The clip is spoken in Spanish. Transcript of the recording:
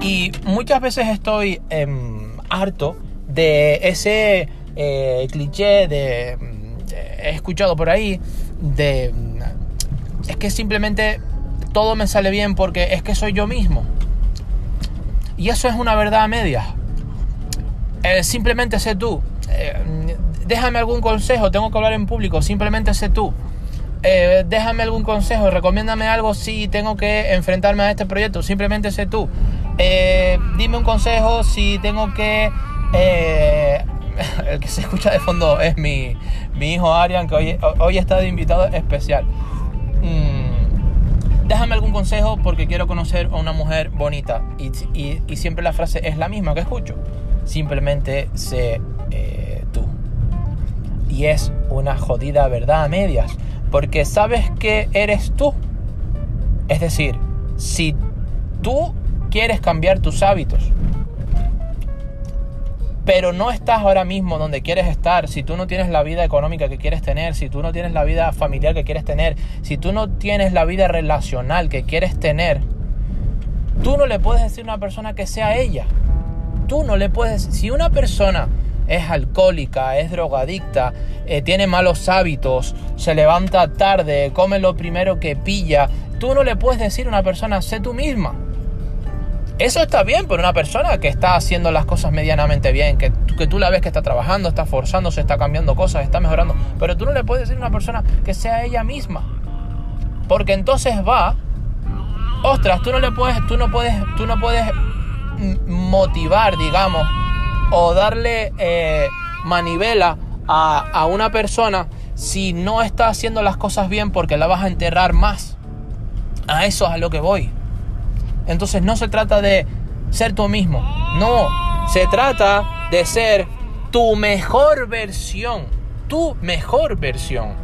Y muchas veces estoy em, harto de ese eh, cliché de, he escuchado por ahí de es que simplemente todo me sale bien porque es que soy yo mismo. Y eso es una verdad a medias. Eh, simplemente sé tú. Eh, déjame algún consejo, tengo que hablar en público, simplemente sé tú. Déjame algún consejo, recomiéndame algo si tengo que enfrentarme a este proyecto, simplemente sé tú. Dime un consejo si tengo que... el que se escucha de fondo es mi, mi hijo Arian, que hoy, hoy está de invitado especial. Mm, déjame algún consejo porque quiero conocer a una mujer bonita. Y, y, siempre la frase es la misma que escucho. Simplemente sé eh, tú. Y es una jodida verdad a medias. Porque sabes que eres tú. Es decir, si tú quieres cambiar tus hábitos, pero no estás ahora mismo donde quieres estar, si tú no tienes la vida económica que quieres tener, si tú no tienes la vida familiar que quieres tener, si tú no tienes la vida relacional que quieres tener, tú no le puedes decir a una persona que sea ella. Tú no le puedes... Si una persona es alcohólica, es drogadicta, eh, tiene malos hábitos, se levanta tarde, come lo primero que pilla, tú no le puedes decir a una persona, sé tú misma. Eso está bien por una persona que está haciendo las cosas medianamente bien, que, que tú la ves que está trabajando, está forzándose, está cambiando cosas, está mejorando. Pero tú no le puedes decir a una persona que sea ella misma. Porque entonces va, ostras, tú no le puedes, tú no puedes, tú no puedes motivar, digamos, o darle eh, manivela a, a una persona si no está haciendo las cosas bien porque la vas a enterrar más. A eso es a lo que voy. Entonces no se trata de ser tú mismo, no, se trata de ser tu mejor versión, tu mejor versión.